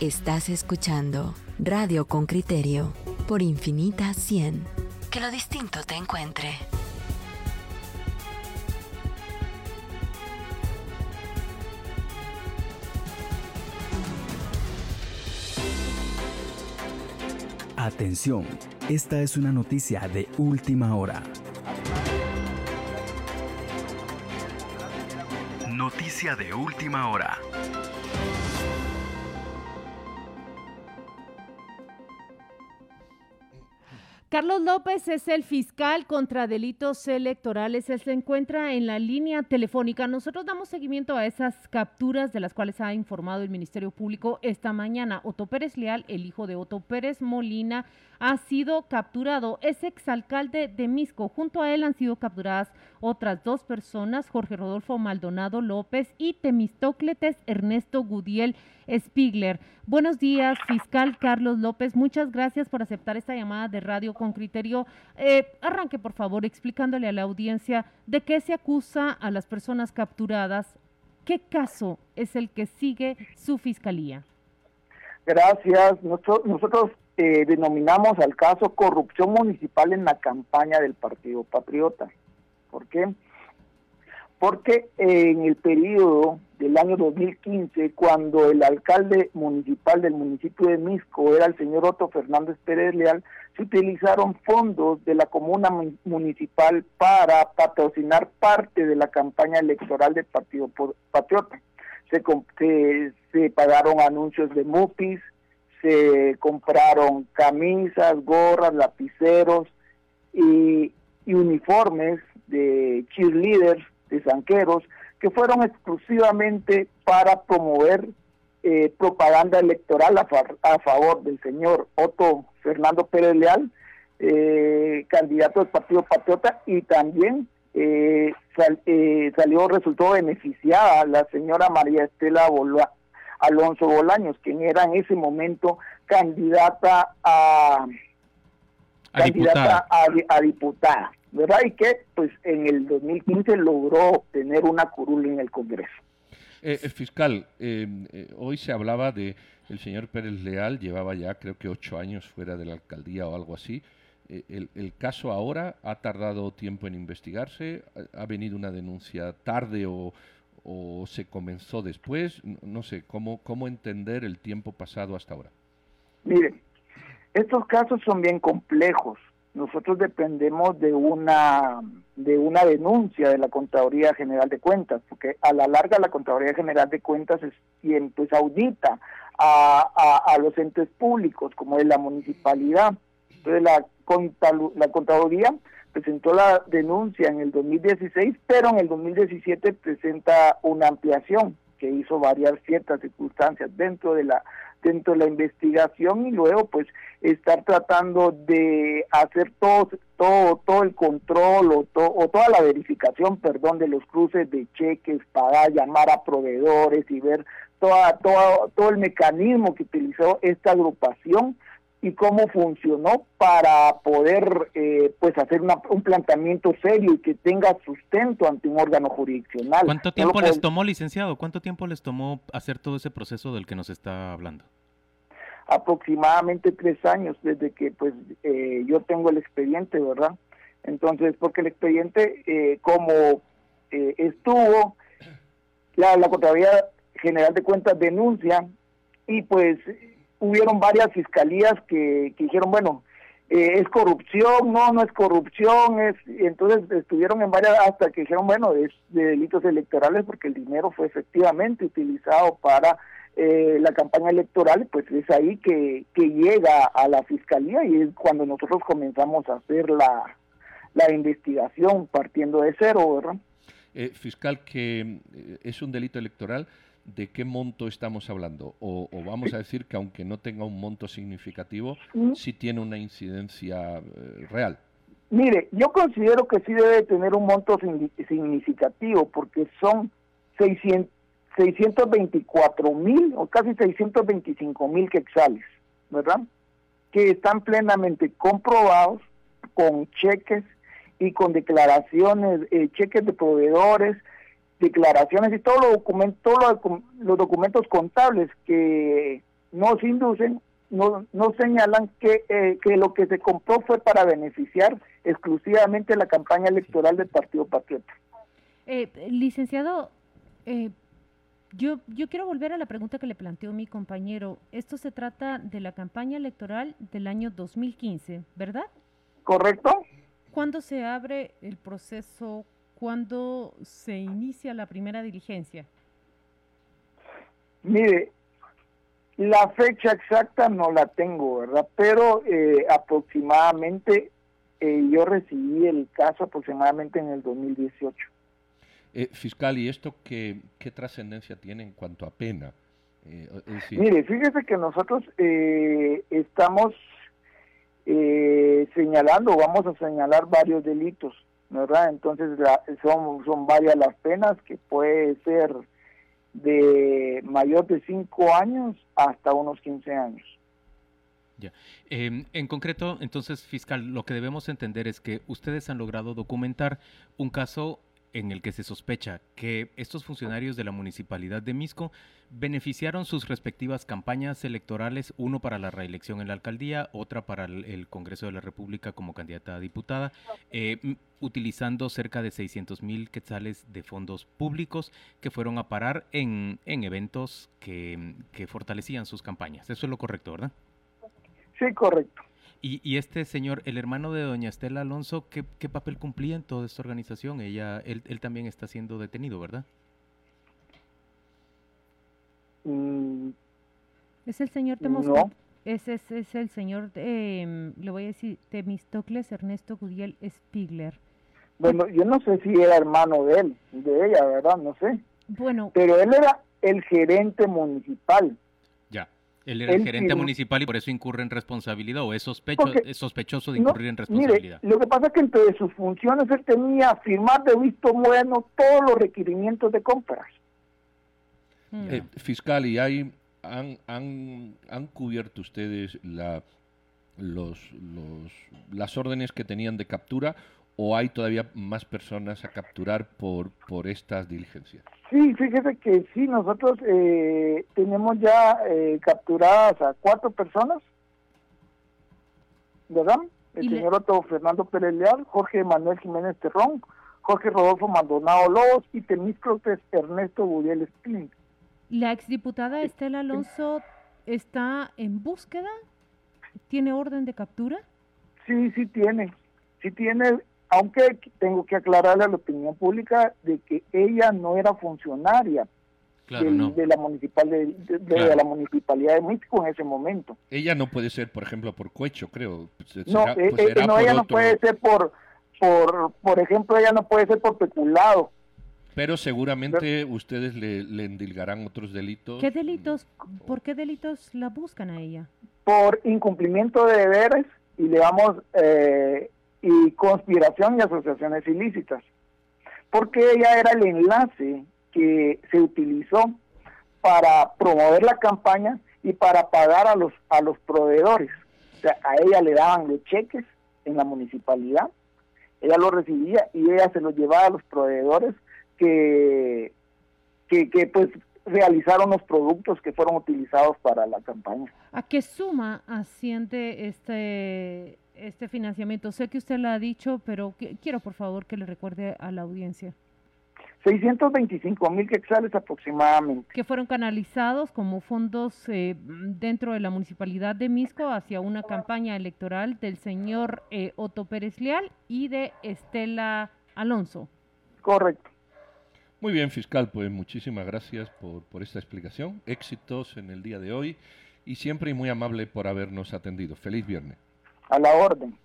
Estás escuchando Radio con Criterio por Infinita 100. Que lo distinto te encuentre. Atención, esta es una noticia de última hora. Noticia de última hora. Carlos López es el fiscal contra delitos electorales. Él se encuentra en la línea telefónica. Nosotros damos seguimiento a esas capturas de las cuales ha informado el Ministerio Público esta mañana. Otto Pérez Leal, el hijo de Otto Pérez Molina, ha sido capturado. Es exalcalde de Misco. Junto a él han sido capturadas otras dos personas, Jorge Rodolfo Maldonado López y Temistocletes Ernesto Gudiel Spiegler. Buenos días, fiscal Carlos López. Muchas gracias por aceptar esta llamada de radio con criterio. Eh, arranque, por favor, explicándole a la audiencia de qué se acusa a las personas capturadas. ¿Qué caso es el que sigue su fiscalía? Gracias. Nosotros, eh, denominamos al caso corrupción municipal en la campaña del Partido Patriota. ¿Por qué? Porque en el periodo del año 2015, cuando el alcalde municipal del municipio de Misco era el señor Otto Fernández Pérez Leal, se utilizaron fondos de la comuna municipal para patrocinar parte de la campaña electoral del Partido Patriota. Se, se, se pagaron anuncios de MUPIs, se compraron camisas, gorras, lapiceros y, uniformes de cheerleaders, de zanqueros, que fueron exclusivamente para promover eh, propaganda electoral a, favor del señor Otto Fernando Pérez Leal, eh, candidato del Partido Patriota, y también eh, salió, resultó beneficiada la señora María Estela Alonso Bolaños, quien era en ese momento candidata a, candidata A, diputada, ¿verdad? Y que pues en el 2015 logró tener una curul en el Congreso. Eh, eh fiscal, eh, eh, hoy se hablaba de el señor Pérez Leal, llevaba ya creo que ocho años fuera de la alcaldía o algo así. El, el, caso ahora ha tardado tiempo en investigarse, ha venido una denuncia tarde o, o se comenzó después? No sé, ¿cómo, cómo entender el tiempo pasado hasta ahora? Miren, estos casos son bien complejos. Nosotros dependemos de una de una denuncia de la Contraloría General de Cuentas, porque a la larga la Contraloría General de Cuentas es quien pues audita a, a, los entes públicos, como es la municipalidad. Entonces la, la Contraloría presentó la denuncia en el 2016, pero en el 2017 presenta una ampliación que hizo variar ciertas circunstancias dentro de la dentro de la investigación y luego pues estar tratando de hacer todo todo todo el control o, o toda la verificación perdón de los cruces de cheques para llamar a proveedores y ver toda, toda todo el mecanismo que utilizó esta agrupación y cómo funcionó para poder eh, pues hacer un planteamiento serio y que tenga sustento ante un órgano jurisdiccional. ¿Cuánto tiempo les tomó, licenciado? ¿Cuánto tiempo les tomó hacer todo ese proceso del que nos está hablando? Aproximadamente tres años desde que pues eh, yo tengo el expediente, ¿verdad? Entonces, porque el expediente eh, como estuvo, la, la Contraloría General de Cuentas denuncia y pues hubieron varias fiscalías que, dijeron, bueno, eh, es corrupción, no, no es corrupción, es entonces estuvieron en varias hasta que dijeron, bueno, es de delitos electorales porque el dinero fue efectivamente utilizado para eh, la campaña electoral, pues es ahí que, que llega a la fiscalía y es cuando nosotros comenzamos a hacer la, la investigación partiendo de cero, ¿verdad? Eh, fiscal, que es un delito electoral, de qué monto estamos hablando. O, vamos a decir que aunque no tenga un monto significativo, sí tiene una incidencia eh, real. Mire, yo considero que sí debe tener un monto significativo porque son 600, 624 mil o casi 625 mil quexales, ¿verdad? Que están plenamente comprobados con cheques y con declaraciones, eh, cheques de proveedores, declaraciones y todos los documentos, los documentos contables que nos inducen, no, nos señalan que, eh, que lo que se compró fue para beneficiar exclusivamente la campaña electoral del Partido Patriota. Eh, licenciado, eh, yo, yo quiero volver a la pregunta que le planteó mi compañero. Esto se trata de la campaña electoral del año 2015, ¿verdad? Correcto. ¿Cuándo se abre el proceso? ¿Cuándo se inicia la primera diligencia? Mire, la fecha exacta no la tengo, ¿verdad? Pero eh, aproximadamente eh, yo recibí el caso aproximadamente en el 2018. Eh, fiscal, ¿y esto qué, qué trascendencia tiene en cuanto a pena? Eh, Mire, fíjese que nosotros eh, estamos eh, señalando, vamos a señalar varios delitos, ¿verdad? Entonces son, son varias las penas que puede ser de mayor de 5 años hasta unos 15 años. Ya. Em, en concreto, entonces, fiscal, lo que debemos entender es que ustedes han logrado documentar un caso en el que se sospecha que estos funcionarios de la municipalidad de Misco beneficiaron sus respectivas campañas electorales, uno para la reelección en la alcaldía, otra para el, Congreso de la República como candidata a diputada, eh, utilizando cerca de 600 mil quetzales de fondos públicos que fueron a parar en, en eventos que, que fortalecían sus campañas. Eso es lo correcto, ¿verdad? Sí, correcto. Y, este señor, el hermano de doña Estela Alonso, ¿qué, papel cumplía en toda esta organización? Ella, él, él también está siendo detenido, ¿verdad? Mm. es el señor Temostocles. Ese es, el señor, eh, le voy a decir, Temistocles Ernesto Gudiel Spiegler. Bueno, yo no sé si era hermano de él, de ella, ¿verdad? No sé. Bueno. Pero él era el gerente municipal. Él era el gerente municipal y por eso incurre en responsabilidad o es, sospecho, es sospechoso de incurrir en responsabilidad. lo que pasa es que entre sus funciones él tenía firmar de visto bueno todos los requerimientos de compras. Eh, fiscal, ¿y hay, han, han, han cubierto ustedes la, los, los, las órdenes que tenían de captura o hay todavía más personas a capturar por, por estas diligencias? Sí, fíjese que sí, nosotros eh, tenemos ya eh, capturadas a cuatro personas, ¿verdad? El señor Otto Fernando Pérez Leal, Jorge Manuel Jiménez Terrón, Jorge Rodolfo Maldonado Lobos y Temíscrotes Ernesto Budiel Espín. ¿La exdiputada Estela Alonso está en búsqueda? ¿Tiene orden de captura? Sí, sí tiene. Sí tiene aunque tengo que aclararle a la opinión pública de que ella no era funcionaria de, la municipal de, la municipalidad de México en ese momento. Ella no puede ser, por ejemplo, por Cuecho, creo. no, eh, pues eh, no ella no puede ser por, por, por ejemplo, ella no puede ser por peculado. Pero seguramente ustedes le, le endilgarán otros delitos. ¿Qué delitos? ¿Por qué delitos la buscan a ella? Por incumplimiento de deberes y le vamos eh, y conspiración y asociaciones ilícitas, porque ella era el enlace que se utilizó para promover la campaña y para pagar a los a los proveedores. O sea, a ella le daban los cheques en la municipalidad, ella lo recibía y ella se los llevaba a los proveedores que, que, que pues realizaron los productos que fueron utilizados para la campaña. ¿A qué suma asciende este este financiamiento? Sé que usted lo ha dicho, pero quiero por favor que le recuerde a la audiencia. 625 mil quetzales aproximadamente. Que fueron canalizados como fondos eh, dentro de la municipalidad de Misco hacia una campaña electoral del señor eh, Otto Pérez Leal y de Estela Alonso. Correcto. Muy bien, fiscal, pues muchísimas gracias por, por esta explicación. Éxitos en el día de hoy y siempre muy amable por habernos atendido. Feliz viernes a la orden.